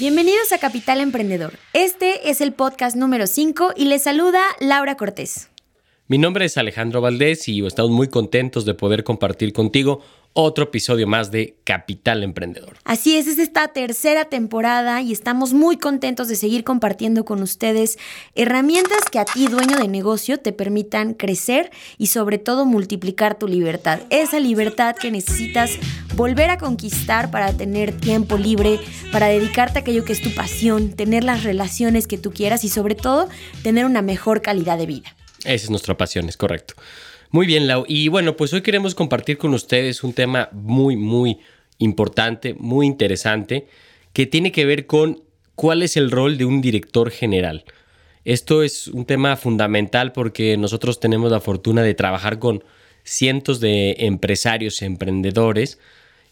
Bienvenidos a Capital Emprendedor. Este es el podcast número 5 y les saluda Laura Cortés. Mi nombre es Alejandro Valdés y estamos muy contentos de poder compartir contigo otro episodio más de Capital Emprendedor. Así es, es esta tercera temporada y estamos muy contentos de seguir compartiendo con ustedes herramientas que a ti, dueño de negocio, te permitan crecer y sobre todo multiplicar tu libertad. Esa libertad que necesitas volver a conquistar para tener tiempo libre, para dedicarte a aquello que es tu pasión, tener las relaciones que tú quieras y sobre todo tener una mejor calidad de vida. Esa es nuestra pasión, es correcto. Muy bien, Lau. Y bueno, pues hoy queremos compartir con ustedes un tema muy, muy importante, muy interesante, que tiene que ver con cuál es el rol de un director general. Esto es un tema fundamental porque nosotros tenemos la fortuna de trabajar con cientos de empresarios, emprendedores,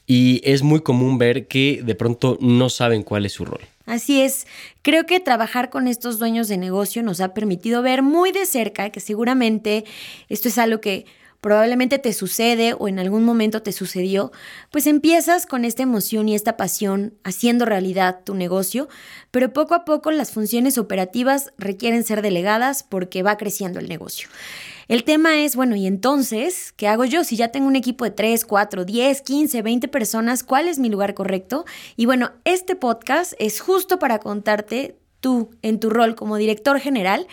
y es muy común ver que de pronto no saben cuál es su rol. Así es, creo que trabajar con estos dueños de negocio nos ha permitido ver muy de cerca que seguramente esto es algo que probablemente te sucede o en algún momento te sucedió, pues empiezas con esta emoción y esta pasión haciendo realidad tu negocio, pero poco a poco las funciones operativas requieren ser delegadas porque va creciendo el negocio. El tema es, bueno, ¿y entonces qué hago yo? Si ya tengo un equipo de 3, 4, 10, 15, 20 personas, ¿cuál es mi lugar correcto? Y bueno, este podcast es justo para contarte tú, en tu rol como director general,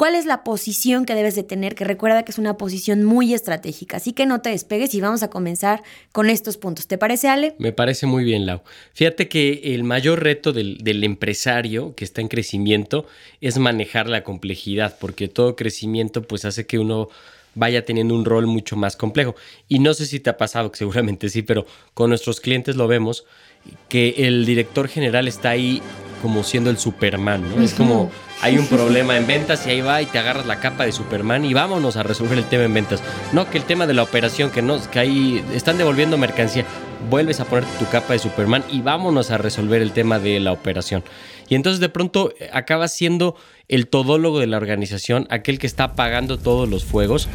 cuál es la posición que debes de tener, que recuerda que es una posición muy estratégica. Así que no te despegues y vamos a comenzar con estos puntos. ¿Te parece, Ale? Me parece muy bien, Lau. Fíjate que el mayor reto del, del empresario que está en crecimiento es manejar la complejidad, porque todo crecimiento pues hace que uno vaya teniendo un rol mucho más complejo. Y no sé si te ha pasado, que seguramente sí, pero con nuestros clientes lo vemos, que el director general está ahí como siendo el Superman, ¿no? Es como hay un problema en ventas y ahí va y te agarras la capa de Superman y vámonos a resolver el tema en ventas. No que el tema de la operación, que no, que ahí están devolviendo mercancía, vuelves a poner tu capa de Superman y vámonos a resolver el tema de la operación. Y entonces de pronto acabas siendo el todólogo de la organización, aquel que está apagando todos los fuegos.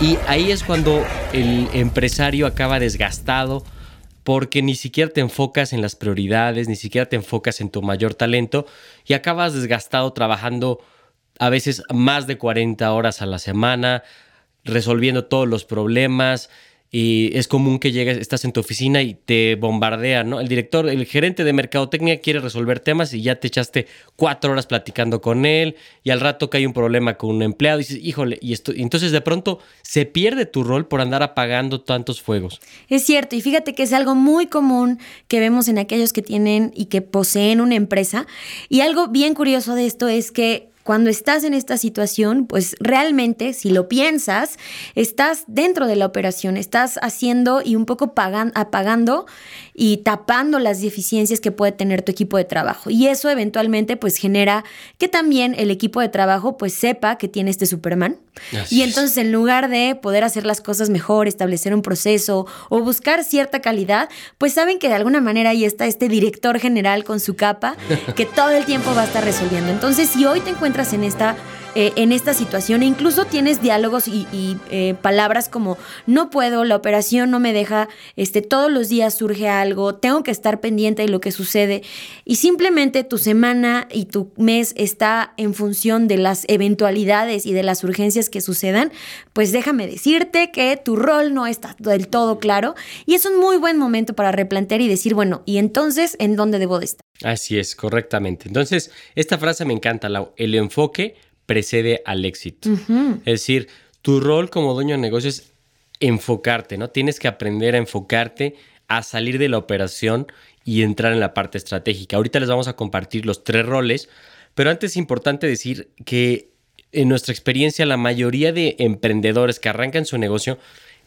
Y ahí es cuando el empresario acaba desgastado, porque ni siquiera te enfocas en las prioridades, ni siquiera te enfocas en tu mayor talento y acabas desgastado trabajando a veces más de 40 horas a la semana, resolviendo todos los problemas, y es común que llegues, estás en tu oficina y te bombardean, ¿no? El director, el gerente de mercadotecnia quiere resolver temas y ya te echaste cuatro horas platicando con él y al rato que hay un problema con un empleado y dices, híjole, y esto, y entonces de pronto se pierde tu rol por andar apagando tantos fuegos. Es cierto, y fíjate que es algo muy común que vemos en aquellos que tienen y que poseen una empresa. Y algo bien curioso de esto es que cuando estás en esta situación, pues realmente, si lo piensas, estás dentro de la operación, estás haciendo y un poco apagando y tapando las deficiencias que puede tener tu equipo de trabajo. Y eso eventualmente pues genera que también el equipo de trabajo pues sepa que tiene este Superman. y entonces en lugar de poder hacer las cosas mejor, establecer un proceso o buscar cierta calidad, pues saben que de alguna manera ahí está este director general con su capa que todo el tiempo va a estar resolviendo. Entonces si hoy te encuentras en esta eh, en esta situación e incluso tienes diálogos y, eh, palabras como no puedo, la operación no me deja, este, todos los días surge algo, tengo que estar pendiente de lo que sucede y simplemente tu semana y tu mes está en función de las eventualidades y de las urgencias que sucedan, pues déjame decirte que tu rol no está del todo claro y es un muy buen momento para replantear y decir, bueno, ¿y entonces en dónde debo de estar? Así es, correctamente. Entonces, esta frase me encanta, el enfoque precede al éxito. Es decir, tu rol como dueño de negocio es enfocarte, ¿no? Tienes que aprender a enfocarte, a salir de la operación y entrar en la parte estratégica. Ahorita les vamos a compartir los tres roles, pero antes es importante decir que en nuestra experiencia la mayoría de emprendedores que arrancan su negocio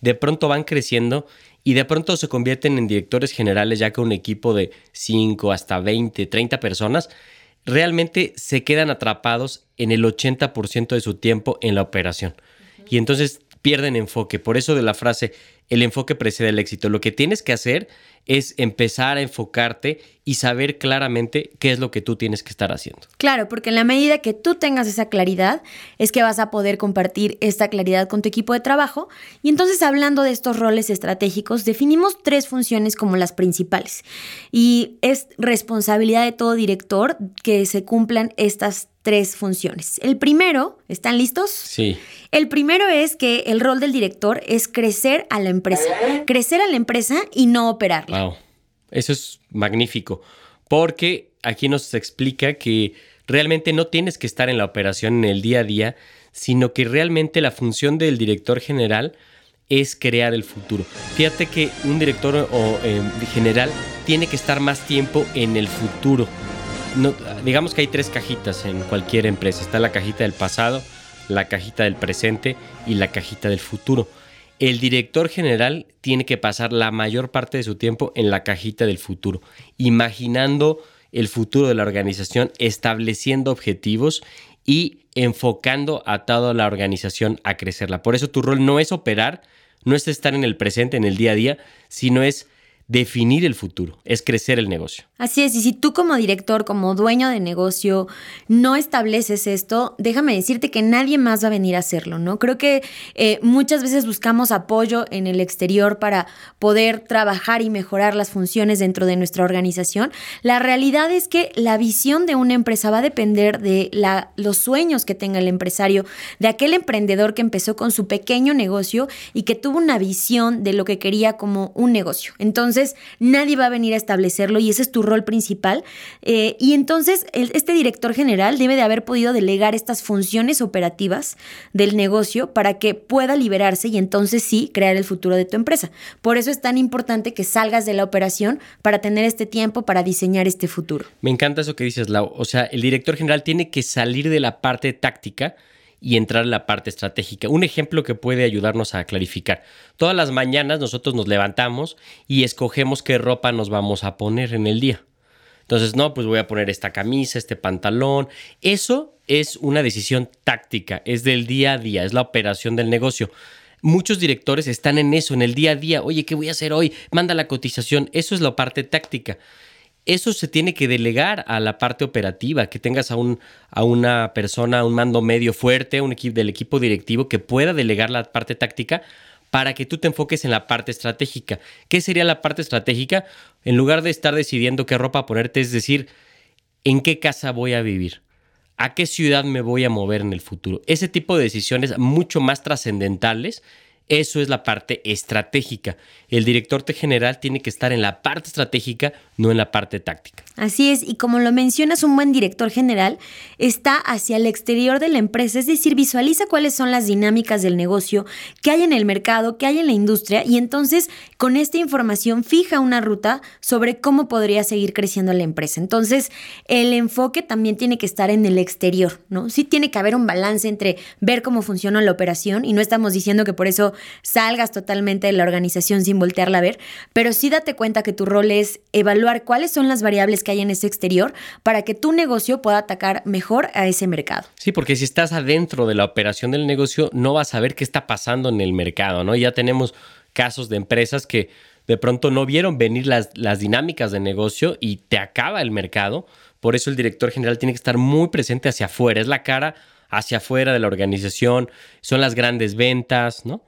de pronto van creciendo y de pronto se convierten en directores generales ya con un equipo de 5 hasta 20, 30 personas, realmente se quedan atrapados en el 80% de su tiempo en la operación. Y entonces pierden enfoque. Por eso de la frase, el enfoque precede el éxito. Lo que tienes que hacer es empezar a enfocarte y saber claramente qué es lo que tú tienes que estar haciendo. Claro, porque en la medida que tú tengas esa claridad, es que vas a poder compartir esta claridad con tu equipo de trabajo. Y entonces, hablando de estos roles estratégicos, definimos tres funciones como las principales. Y es responsabilidad de todo director que se cumplan estas tres funciones. El primero, ¿están listos? Sí. El primero es que el rol del director es crecer a la empresa, crecer a la empresa y no operarla. Wow, eso es magnífico, porque aquí nos explica que realmente no tienes que estar en la operación en el día a día, sino que realmente la función del director general es crear el futuro. Fíjate que un director eh, general tiene que estar más tiempo en el futuro. digamos que hay tres cajitas en cualquier empresa. Está la cajita del pasado, la cajita del presente y la cajita del futuro. El director general tiene que pasar la mayor parte de su tiempo en la cajita del futuro, imaginando el futuro de la organización, estableciendo objetivos y enfocando a toda la organización a crecerla. Por eso tu rol no es operar, no es estar en el presente, en el día a día, sino es definir el futuro, es crecer el negocio. Así es, y si tú como director, como dueño de negocio, no estableces esto, déjame decirte que nadie más va a venir a hacerlo, ¿no? Creo que eh, muchas veces buscamos apoyo en el exterior para poder trabajar y mejorar las funciones dentro de nuestra organización. La realidad es que la visión de una empresa va a depender de los sueños que tenga el empresario, de aquel emprendedor que empezó con su pequeño negocio y que tuvo una visión de lo que quería como un negocio. Entonces, nadie va a venir a establecerlo y ese es tu rol principal. Eh, y entonces este director general debe de haber podido delegar estas funciones operativas del negocio para que pueda liberarse y entonces sí crear el futuro de tu empresa. Por eso es tan importante que salgas de la operación para tener este tiempo para diseñar este futuro. Me encanta eso que dices, Lau. O sea, el director general tiene que salir de la parte táctica y entrar en la parte estratégica. Un ejemplo que puede ayudarnos a clarificar. Todas las mañanas nosotros nos levantamos y escogemos qué ropa nos vamos a poner en el día. Entonces, no, pues voy a poner esta camisa, este pantalón. Eso es una decisión táctica, es del día a día, es la operación del negocio. Muchos directores están en eso, en el día a día. Oye, ¿qué voy a hacer hoy? Manda la cotización. Eso es la parte táctica eso se tiene que delegar a la parte operativa, que tengas a, un, a una persona, un mando medio fuerte, un equipo del equipo directivo que pueda delegar la parte táctica para que tú te enfoques en la parte estratégica. ¿Qué sería la parte estratégica? En lugar de estar decidiendo qué ropa ponerte, es decir, en qué casa voy a vivir, a qué ciudad me voy a mover en el futuro. Ese tipo de decisiones mucho más trascendentales eso es la parte estratégica. El director general tiene que estar en la parte estratégica, no en la parte táctica. Así es, y como lo mencionas, un buen director general está hacia el exterior de la empresa, es decir, visualiza cuáles son las dinámicas del negocio, qué hay en el mercado, qué hay en la industria, y entonces con esta información fija una ruta sobre cómo podría seguir creciendo la empresa. Entonces, el enfoque también tiene que estar en el exterior, ¿no? Sí tiene que haber un balance entre ver cómo funciona la operación, y no estamos diciendo que por eso salgas totalmente de la organización sin voltearla a ver, pero sí date cuenta que tu rol es evaluar cuáles son las variables que hay en ese exterior para que tu negocio pueda atacar mejor a ese mercado. Sí, porque si estás adentro de la operación del negocio, no vas a ver qué está pasando en el mercado, ¿no? Ya tenemos casos de empresas que de pronto no vieron venir las, las dinámicas de negocio y te acaba el mercado. Por eso el director general tiene que estar muy presente hacia afuera, es la cara hacia afuera de la organización, son las grandes ventas, ¿no?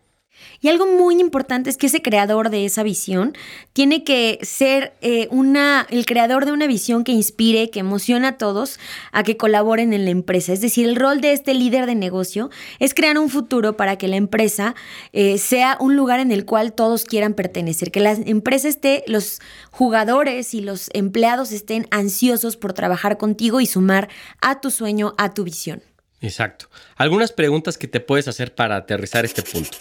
Y algo muy importante es que ese creador de esa visión tiene que ser eh, una, el creador de una visión que inspire, que emociona a todos a que colaboren en la empresa. Es decir, el rol de este líder de negocio es crear un futuro para que la empresa eh, sea un lugar en el cual todos quieran pertenecer, que la empresa esté, los jugadores y los empleados estén ansiosos por trabajar contigo y sumar a tu sueño, a tu visión. Exacto. Algunas preguntas que te puedes hacer para aterrizar este punto.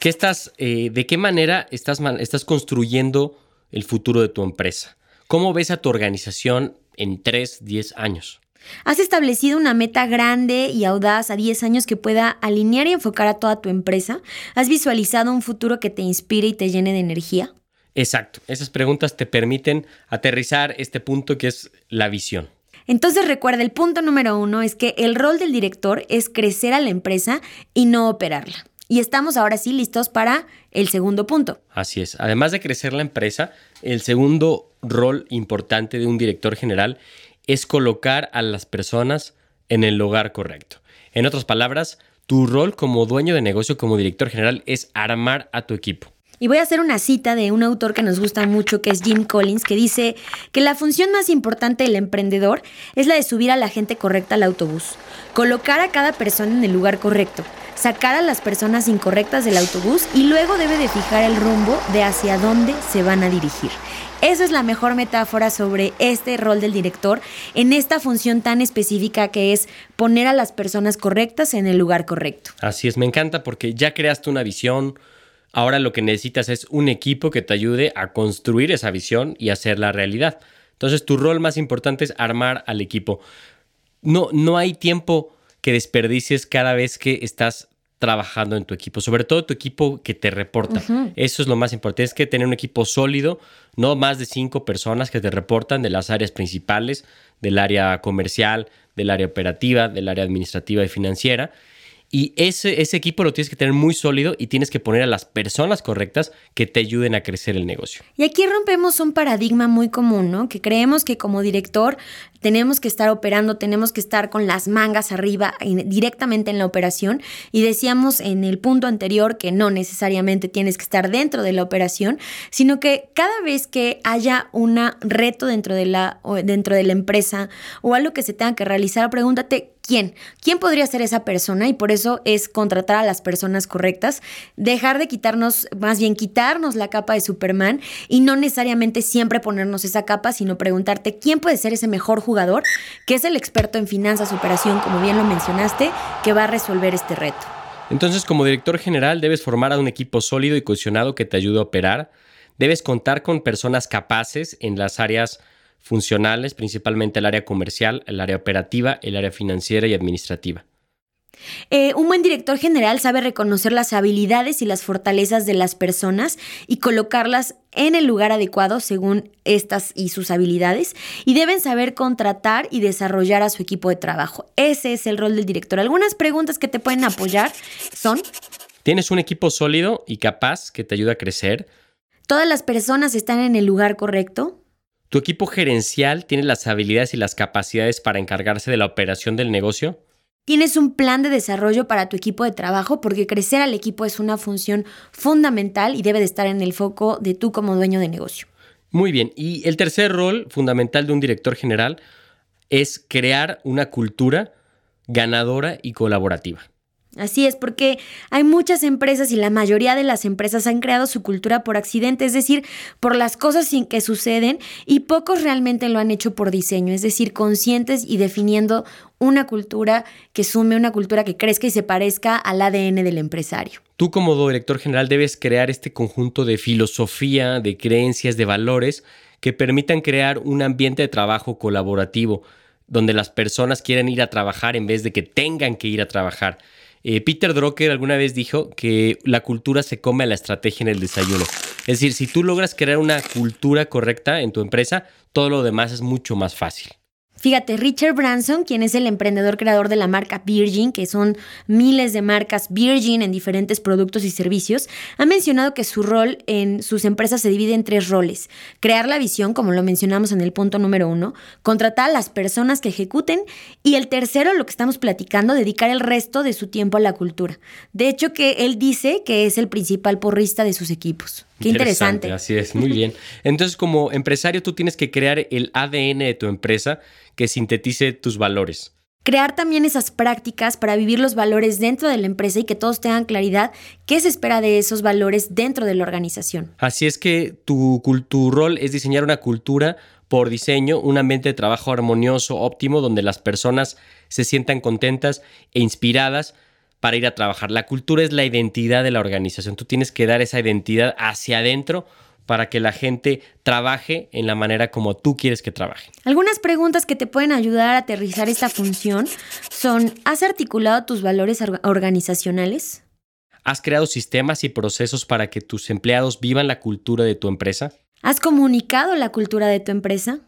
¿Qué estás, eh, ¿De qué manera estás, estás construyendo el futuro de tu empresa? ¿Cómo ves a tu organización en 3, 10 años? ¿Has establecido una meta grande y audaz a 10 años que pueda alinear y enfocar a toda tu empresa? ¿Has visualizado un futuro que te inspire y te llene de energía? Exacto, esas preguntas te permiten aterrizar este punto que es la visión. Entonces recuerda, el punto número uno es que el rol del director es crecer a la empresa y no operarla. Y estamos ahora sí listos para el segundo punto. Así es. Además de crecer la empresa, el segundo rol importante de un director general es colocar a las personas en el lugar correcto. En otras palabras, tu rol como dueño de negocio, como director general, es armar a tu equipo. Y voy a hacer una cita de un autor que nos gusta mucho, que es Jim Collins, que dice que la función más importante del emprendedor es la de subir a la gente correcta al autobús, colocar a cada persona en el lugar correcto, sacar a las personas incorrectas del autobús y luego debe de fijar el rumbo de hacia dónde se van a dirigir. Esa es la mejor metáfora sobre este rol del director en esta función tan específica que es poner a las personas correctas en el lugar correcto. Así es, me encanta porque ya creaste una visión, Ahora lo que necesitas es un equipo que te ayude a construir esa visión y hacerla realidad. Entonces tu rol más importante es armar al equipo. No, no hay tiempo que desperdicies cada vez que estás trabajando en tu equipo, sobre todo tu equipo que te reporta. Eso es lo más importante, es que tener un equipo sólido, no más de cinco personas que te reportan de las áreas principales, del área comercial, del área operativa, del área administrativa y financiera, y ese, ese equipo lo tienes que tener muy sólido y tienes que poner a las personas correctas que te ayuden a crecer el negocio. Y aquí rompemos un paradigma muy común, ¿no? Que creemos que como director tenemos que estar operando, tenemos que estar con las mangas arriba directamente en la operación. Y decíamos en el punto anterior que no necesariamente tienes que estar dentro de la operación, sino que cada vez que haya un reto dentro de la, dentro de la empresa o algo que se tenga que realizar, pregúntate ¿Quién? ¿Quién podría ser esa persona? Y por eso es contratar a las personas correctas, dejar de quitarnos, más bien quitarnos la capa de Superman y no necesariamente siempre ponernos esa capa, sino preguntarte quién puede ser ese mejor jugador, que es el experto en finanzas, operación, como bien lo mencionaste, que va a resolver este reto. Entonces, como director general, debes formar a un equipo sólido y cohesionado que te ayude a operar. Debes contar con personas capaces en las áreas funcionales, principalmente el área comercial, el área operativa, el área financiera y administrativa. Eh, un buen director general sabe reconocer las habilidades y las fortalezas de las personas y colocarlas en el lugar adecuado según estas y sus habilidades y deben saber contratar y desarrollar a su equipo de trabajo. Ese es el rol del director. Algunas preguntas que te pueden apoyar son... ¿Tienes un equipo sólido y capaz que te ayuda a crecer? ¿Todas las personas están en el lugar correcto? ¿Tu equipo gerencial tiene las habilidades y las capacidades para encargarse de la operación del negocio? ¿Tienes un plan de desarrollo para tu equipo de trabajo? Porque crecer al equipo es una función fundamental y debe de estar en el foco de tú como dueño de negocio. Muy bien. Y el tercer rol fundamental de un director general es crear una cultura ganadora y colaborativa. Así es, porque hay muchas empresas y la mayoría de las empresas han creado su cultura por accidente, es decir, por las cosas sin que suceden y pocos realmente lo han hecho por diseño, es decir, conscientes y definiendo una cultura que sume, una cultura que crezca y se parezca al ADN del empresario. Tú como director general debes crear este conjunto de filosofía, de creencias, de valores que permitan crear un ambiente de trabajo colaborativo, donde las personas quieran ir a trabajar en vez de que tengan que ir a trabajar eh, Peter Drucker alguna vez dijo que la cultura se come a la estrategia en el desayuno. Es decir, si tú logras crear una cultura correcta en tu empresa, todo lo demás es mucho más fácil. Fíjate, Richard Branson, quien es el emprendedor creador de la marca Virgin, que son miles de marcas Virgin en diferentes productos y servicios, ha mencionado que su rol en sus empresas se divide en tres roles. Crear la visión, como lo mencionamos en el punto número uno, contratar a las personas que ejecuten y el tercero, lo que estamos platicando, dedicar el resto de su tiempo a la cultura. De hecho, que él dice que es el principal porrista de sus equipos. Qué interesante. Así es, muy bien. Entonces, como empresario, tú tienes que crear el ADN de tu empresa que sintetice tus valores. Crear también esas prácticas para vivir los valores dentro de la empresa y que todos tengan claridad qué se espera de esos valores dentro de la organización. Así es que tu, tu rol es diseñar una cultura por diseño, un ambiente de trabajo armonioso, óptimo, donde las personas se sientan contentas e inspiradas para ir a trabajar. La cultura es la identidad de la organización. Tú tienes que dar esa identidad hacia adentro para que la gente trabaje en la manera como tú quieres que trabaje. Algunas preguntas que te pueden ayudar a aterrizar esta función son, ¿has articulado tus valores organizacionales? ¿Has creado sistemas y procesos para que tus empleados vivan la cultura de tu empresa? ¿Has comunicado la cultura de tu empresa?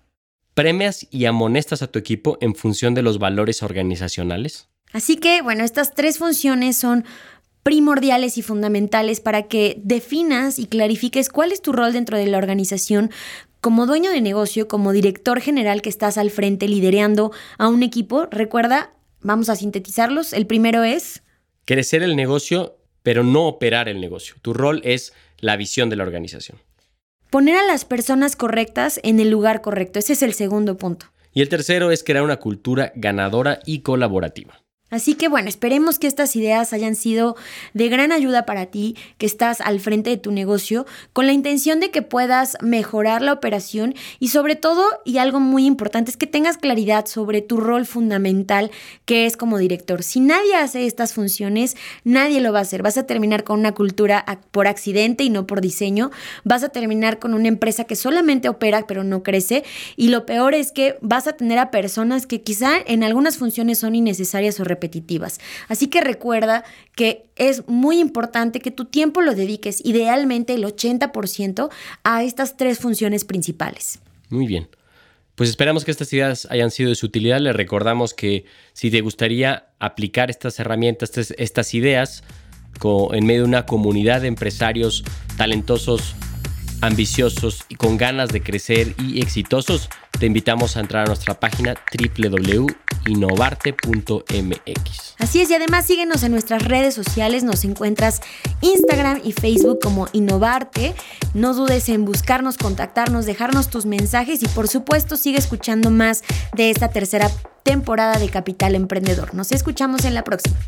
¿Premias y amonestas a tu equipo en función de los valores organizacionales? Así que, bueno, estas tres funciones son primordiales y fundamentales para que definas y clarifiques cuál es tu rol dentro de la organización como dueño de negocio, como director general que estás al frente liderando a un equipo. Recuerda, vamos a sintetizarlos. El primero es... Crecer el negocio, pero no operar el negocio. Tu rol es la visión de la organización. Poner a las personas correctas en el lugar correcto. Ese es el segundo punto. Y el tercero es crear una cultura ganadora y colaborativa. Así que bueno, esperemos que estas ideas hayan sido de gran ayuda para ti, que estás al frente de tu negocio, con la intención de que puedas mejorar la operación y sobre todo, y algo muy importante, es que tengas claridad sobre tu rol fundamental que es como director. Si nadie hace estas funciones, nadie lo va a hacer. Vas a terminar con una cultura por accidente y no por diseño. Vas a terminar con una empresa que solamente opera pero no crece. Y lo peor es que vas a tener a personas que quizá en algunas funciones son innecesarias o. Así que recuerda que es muy importante que tu tiempo lo dediques, idealmente el 80%, a estas tres funciones principales. Muy bien. Pues esperamos que estas ideas hayan sido de su utilidad. Les recordamos que si te gustaría aplicar estas herramientas, estas, ideas, en medio de una comunidad de empresarios talentosos, ambiciosos y con ganas de crecer y exitosos, te invitamos a entrar a nuestra página www.innovarte.mx. Así es, y además síguenos en nuestras redes sociales, nos encuentras Instagram y Facebook como Innovarte. No dudes en buscarnos, contactarnos, dejarnos tus mensajes y por supuesto sigue escuchando más de esta tercera temporada de Capital Emprendedor. Nos escuchamos en la próxima.